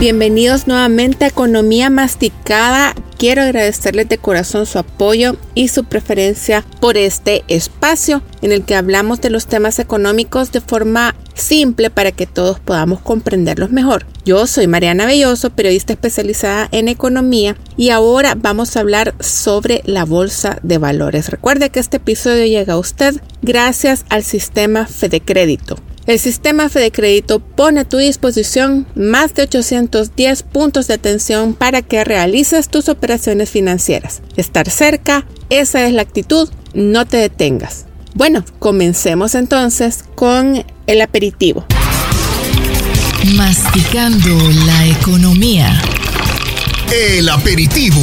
Bienvenidos nuevamente a Economía Masticada. Quiero agradecerles de corazón su apoyo y su preferencia por este espacio en el que hablamos de los temas económicos de forma simple para que todos podamos comprenderlos mejor. Yo soy Mariana Belloso, periodista especializada en economía y ahora vamos a hablar sobre la bolsa de valores. Recuerde que este episodio llega a usted gracias al sistema Fede Crédito el sistema Fede Crédito pone a tu disposición más de 810 puntos de atención para que realices tus operaciones financieras. Estar cerca, esa es la actitud, no te detengas. Bueno, comencemos entonces con el aperitivo. Masticando la economía. El aperitivo.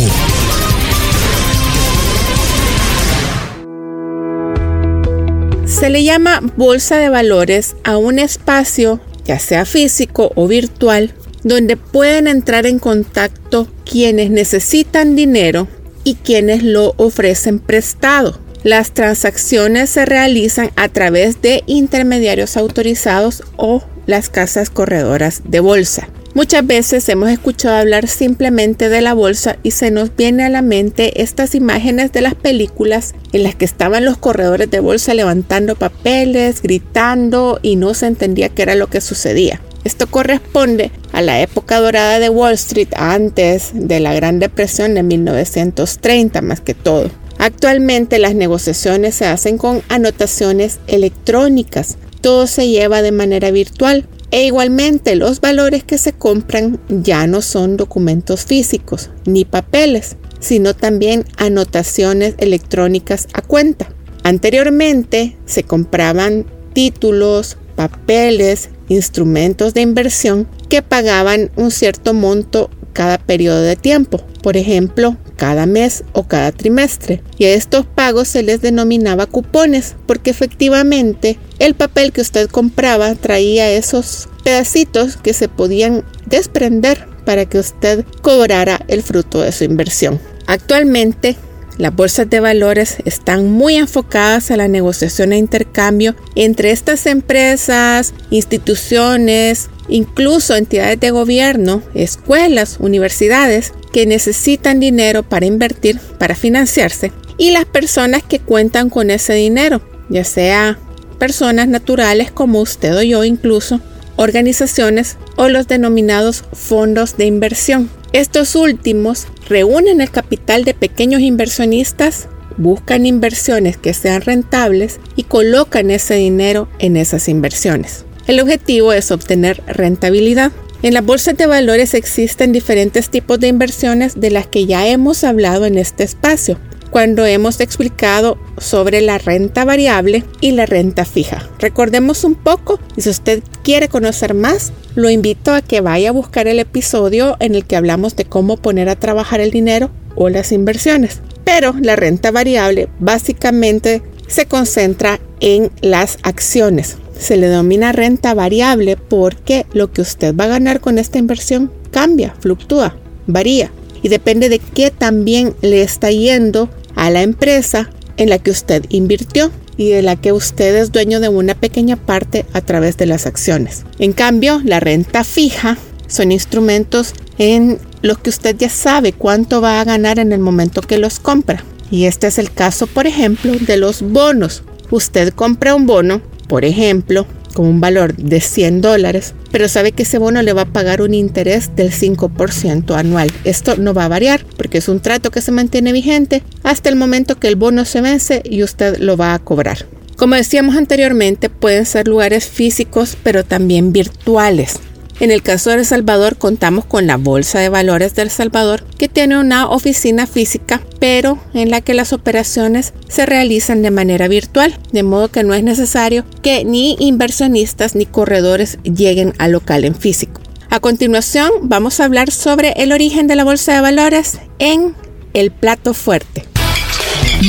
Se le llama bolsa de valores a un espacio, ya sea físico o virtual, donde pueden entrar en contacto quienes necesitan dinero y quienes lo ofrecen prestado. Las transacciones se realizan a través de intermediarios autorizados o las casas corredoras de bolsa. Muchas veces hemos escuchado hablar simplemente de la bolsa y se nos viene a la mente estas imágenes de las películas en las que estaban los corredores de bolsa levantando papeles, gritando y no se entendía qué era lo que sucedía. Esto corresponde a la época dorada de Wall Street antes de la Gran Depresión de 1930 más que todo. Actualmente las negociaciones se hacen con anotaciones electrónicas. Todo se lleva de manera virtual. E igualmente los valores que se compran ya no son documentos físicos ni papeles, sino también anotaciones electrónicas a cuenta. Anteriormente se compraban títulos, papeles, instrumentos de inversión que pagaban un cierto monto cada periodo de tiempo, por ejemplo, cada mes o cada trimestre. Y a estos pagos se les denominaba cupones, porque efectivamente el papel que usted compraba traía esos pedacitos que se podían desprender para que usted cobrara el fruto de su inversión. Actualmente, las bolsas de valores están muy enfocadas a la negociación e intercambio entre estas empresas, instituciones, incluso entidades de gobierno, escuelas, universidades que necesitan dinero para invertir, para financiarse, y las personas que cuentan con ese dinero, ya sea personas naturales como usted o yo incluso, organizaciones o los denominados fondos de inversión. Estos últimos reúnen el capital de pequeños inversionistas, buscan inversiones que sean rentables y colocan ese dinero en esas inversiones. El objetivo es obtener rentabilidad. En las bolsas de valores existen diferentes tipos de inversiones de las que ya hemos hablado en este espacio cuando hemos explicado sobre la renta variable y la renta fija. Recordemos un poco y si usted quiere conocer más, lo invito a que vaya a buscar el episodio en el que hablamos de cómo poner a trabajar el dinero o las inversiones. Pero la renta variable básicamente se concentra en las acciones. Se le denomina renta variable porque lo que usted va a ganar con esta inversión cambia, fluctúa, varía y depende de qué también le está yendo a la empresa en la que usted invirtió y de la que usted es dueño de una pequeña parte a través de las acciones. En cambio, la renta fija son instrumentos en los que usted ya sabe cuánto va a ganar en el momento que los compra. Y este es el caso, por ejemplo, de los bonos. Usted compra un bono, por ejemplo, con un valor de 100 dólares, pero sabe que ese bono le va a pagar un interés del 5% anual. Esto no va a variar porque es un trato que se mantiene vigente hasta el momento que el bono se vence y usted lo va a cobrar. Como decíamos anteriormente, pueden ser lugares físicos, pero también virtuales. En el caso de El Salvador contamos con la Bolsa de Valores del Salvador, que tiene una oficina física, pero en la que las operaciones se realizan de manera virtual, de modo que no es necesario que ni inversionistas ni corredores lleguen al local en físico. A continuación vamos a hablar sobre el origen de la Bolsa de Valores en el plato fuerte.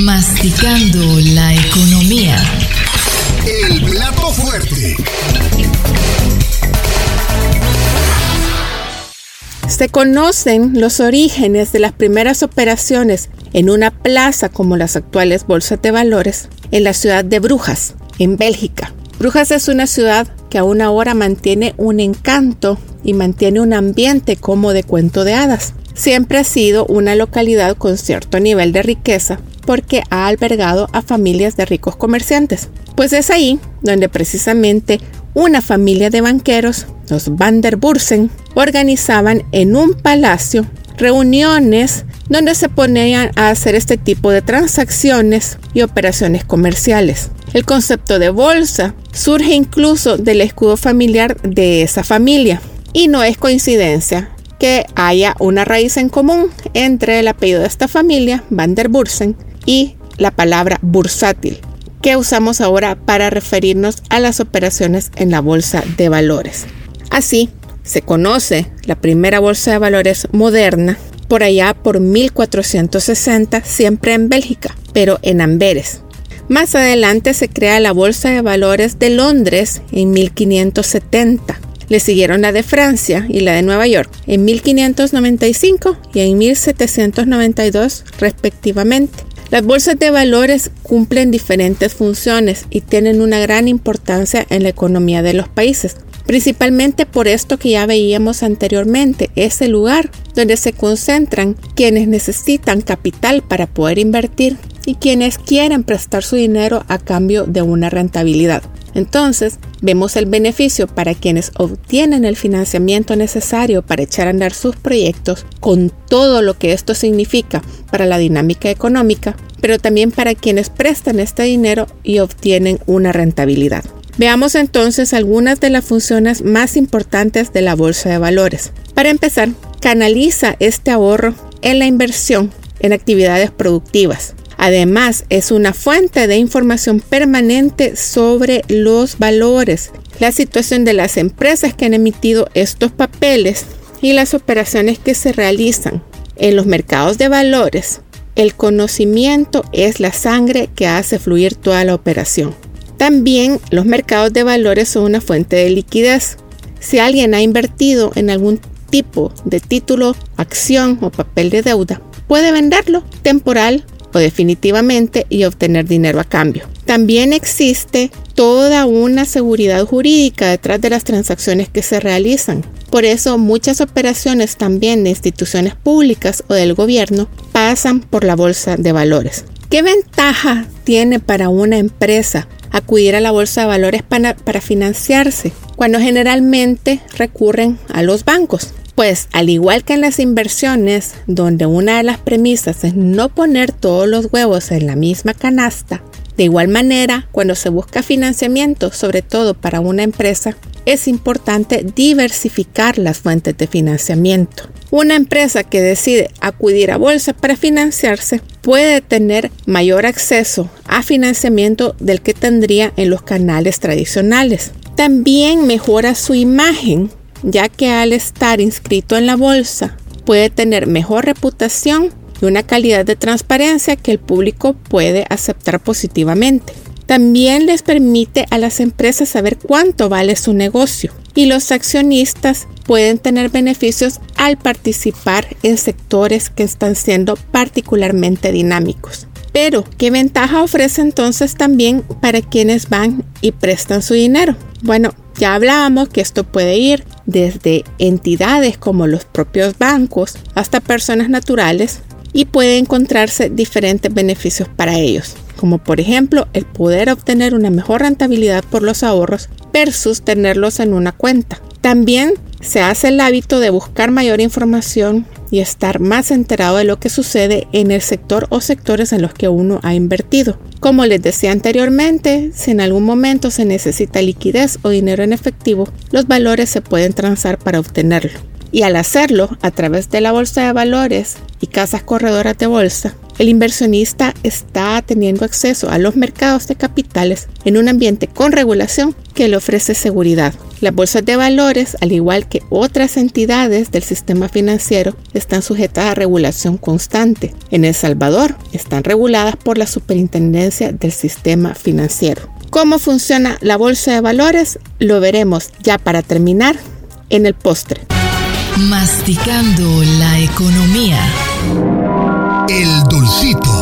Masticando la economía. El plato fuerte. Se conocen los orígenes de las primeras operaciones en una plaza como las actuales bolsas de valores en la ciudad de Brujas, en Bélgica. Brujas es una ciudad que aún ahora mantiene un encanto y mantiene un ambiente como de cuento de hadas. Siempre ha sido una localidad con cierto nivel de riqueza porque ha albergado a familias de ricos comerciantes. Pues es ahí donde precisamente una familia de banqueros, los Van der Bursen, organizaban en un palacio reuniones donde se ponían a hacer este tipo de transacciones y operaciones comerciales. El concepto de bolsa surge incluso del escudo familiar de esa familia y no es coincidencia que haya una raíz en común entre el apellido de esta familia, Van der Bursen, y la palabra bursátil, que usamos ahora para referirnos a las operaciones en la bolsa de valores. Así, se conoce la primera bolsa de valores moderna por allá por 1460, siempre en Bélgica, pero en Amberes. Más adelante se crea la Bolsa de Valores de Londres en 1570. Le siguieron la de Francia y la de Nueva York en 1595 y en 1792 respectivamente. Las bolsas de valores cumplen diferentes funciones y tienen una gran importancia en la economía de los países, principalmente por esto que ya veíamos anteriormente, ese lugar donde se concentran quienes necesitan capital para poder invertir y quienes quieren prestar su dinero a cambio de una rentabilidad. Entonces, vemos el beneficio para quienes obtienen el financiamiento necesario para echar a andar sus proyectos con todo lo que esto significa para la dinámica económica, pero también para quienes prestan este dinero y obtienen una rentabilidad. Veamos entonces algunas de las funciones más importantes de la bolsa de valores. Para empezar, canaliza este ahorro en la inversión en actividades productivas. Además, es una fuente de información permanente sobre los valores, la situación de las empresas que han emitido estos papeles y las operaciones que se realizan. En los mercados de valores, el conocimiento es la sangre que hace fluir toda la operación. También los mercados de valores son una fuente de liquidez. Si alguien ha invertido en algún tipo de título, acción o papel de deuda, puede venderlo temporal definitivamente y obtener dinero a cambio. También existe toda una seguridad jurídica detrás de las transacciones que se realizan. Por eso muchas operaciones también de instituciones públicas o del gobierno pasan por la bolsa de valores. ¿Qué ventaja tiene para una empresa acudir a la bolsa de valores para, para financiarse cuando generalmente recurren a los bancos? Pues al igual que en las inversiones, donde una de las premisas es no poner todos los huevos en la misma canasta, de igual manera, cuando se busca financiamiento, sobre todo para una empresa, es importante diversificar las fuentes de financiamiento. Una empresa que decide acudir a bolsa para financiarse puede tener mayor acceso a financiamiento del que tendría en los canales tradicionales. También mejora su imagen ya que al estar inscrito en la bolsa puede tener mejor reputación y una calidad de transparencia que el público puede aceptar positivamente. También les permite a las empresas saber cuánto vale su negocio y los accionistas pueden tener beneficios al participar en sectores que están siendo particularmente dinámicos. Pero, ¿qué ventaja ofrece entonces también para quienes van y prestan su dinero? Bueno, ya hablábamos que esto puede ir desde entidades como los propios bancos hasta personas naturales y puede encontrarse diferentes beneficios para ellos, como por ejemplo el poder obtener una mejor rentabilidad por los ahorros versus tenerlos en una cuenta. También se hace el hábito de buscar mayor información y estar más enterado de lo que sucede en el sector o sectores en los que uno ha invertido. Como les decía anteriormente, si en algún momento se necesita liquidez o dinero en efectivo, los valores se pueden transar para obtenerlo. Y al hacerlo a través de la bolsa de valores y casas corredoras de bolsa, el inversionista está teniendo acceso a los mercados de capitales en un ambiente con regulación que le ofrece seguridad. Las bolsas de valores, al igual que otras entidades del sistema financiero, están sujetas a regulación constante. En El Salvador están reguladas por la Superintendencia del Sistema Financiero. ¿Cómo funciona la bolsa de valores? Lo veremos ya para terminar en el postre. Masticando la economía. El dulcito.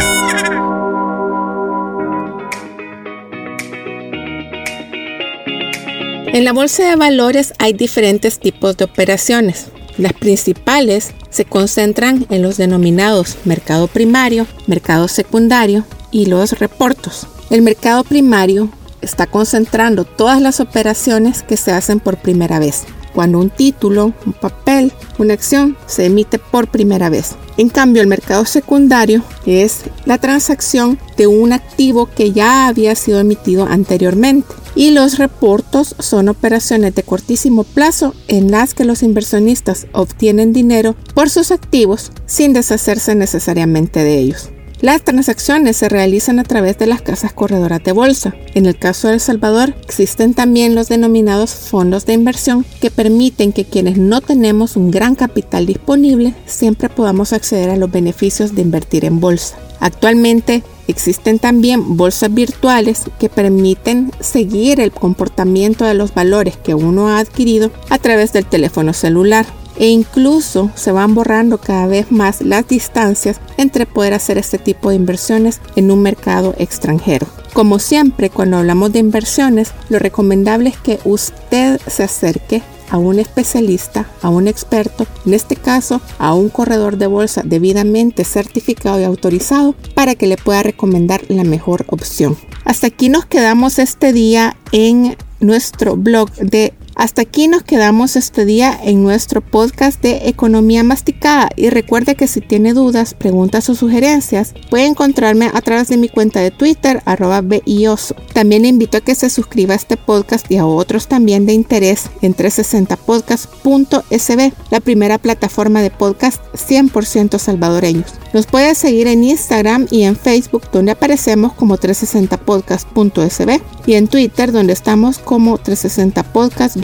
En la bolsa de valores hay diferentes tipos de operaciones. Las principales se concentran en los denominados mercado primario, mercado secundario y los reportos. El mercado primario está concentrando todas las operaciones que se hacen por primera vez cuando un título, un papel, una acción se emite por primera vez. En cambio, el mercado secundario es la transacción de un activo que ya había sido emitido anteriormente. Y los reportos son operaciones de cortísimo plazo en las que los inversionistas obtienen dinero por sus activos sin deshacerse necesariamente de ellos. Las transacciones se realizan a través de las casas corredoras de bolsa. En el caso de El Salvador, existen también los denominados fondos de inversión que permiten que quienes no tenemos un gran capital disponible siempre podamos acceder a los beneficios de invertir en bolsa. Actualmente existen también bolsas virtuales que permiten seguir el comportamiento de los valores que uno ha adquirido a través del teléfono celular e incluso se van borrando cada vez más las distancias entre poder hacer este tipo de inversiones en un mercado extranjero. Como siempre, cuando hablamos de inversiones, lo recomendable es que usted se acerque a un especialista, a un experto, en este caso a un corredor de bolsa debidamente certificado y autorizado para que le pueda recomendar la mejor opción. Hasta aquí nos quedamos este día en nuestro blog de hasta aquí nos quedamos este día en nuestro podcast de Economía Masticada y recuerde que si tiene dudas, preguntas o sugerencias, puede encontrarme a través de mi cuenta de Twitter, arroba BIOSO. También le invito a que se suscriba a este podcast y a otros también de interés en 360podcast.sb, la primera plataforma de podcast 100% salvadoreños. Nos puede seguir en Instagram y en Facebook donde aparecemos como 360podcast.sb y en Twitter donde estamos como 360podcast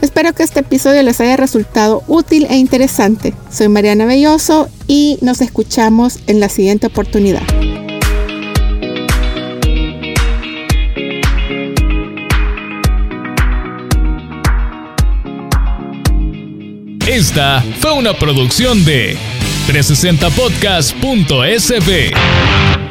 Espero que este episodio les haya resultado útil e interesante. Soy Mariana Belloso y nos escuchamos en la siguiente oportunidad. Esta fue una producción de 360podcast.sb.